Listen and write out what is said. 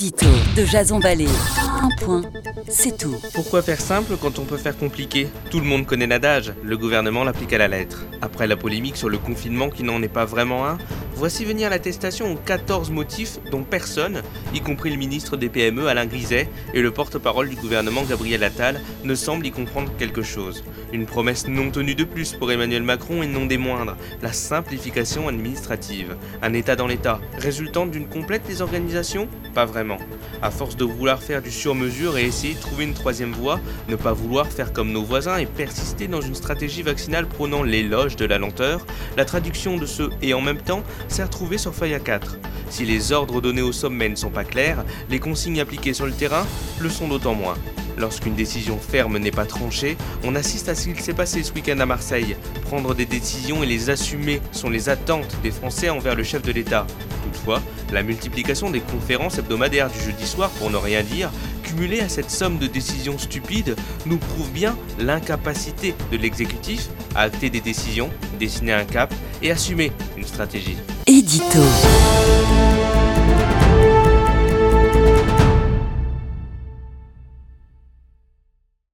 De Jason Vallée. Un point, c'est tout. Pourquoi faire simple quand on peut faire compliqué? Tout le monde connaît l'adage, le gouvernement l'applique à la lettre. Après la polémique sur le confinement qui n'en est pas vraiment un, voici venir l'attestation aux 14 motifs dont personne, y compris le ministre des PME Alain Griset et le porte-parole du gouvernement Gabriel Attal, ne semble y comprendre quelque chose. Une promesse non tenue de plus pour Emmanuel Macron et non des moindres, la simplification administrative. Un État dans l'État, résultant d'une complète désorganisation? Pas vraiment. À force de vouloir faire du sur-mesure et essayer de trouver une troisième voie, ne pas vouloir faire comme nos voisins et persister dans une stratégie vaccinale prônant l'éloge de la lenteur, la traduction de ce et en même temps s'est retrouvée sur feuille A4. Si les ordres donnés au sommet ne sont pas clairs, les consignes appliquées sur le terrain le sont d'autant moins. Lorsqu'une décision ferme n'est pas tranchée, on assiste à ce qu'il s'est passé ce week-end à Marseille. Prendre des décisions et les assumer sont les attentes des Français envers le chef de l'État. Toutefois, la multiplication des conférences hebdomadaires du jeudi soir, pour ne rien dire, cumulée à cette somme de décisions stupides, nous prouve bien l'incapacité de l'exécutif à acter des décisions, dessiner un cap et assumer une stratégie. Édito.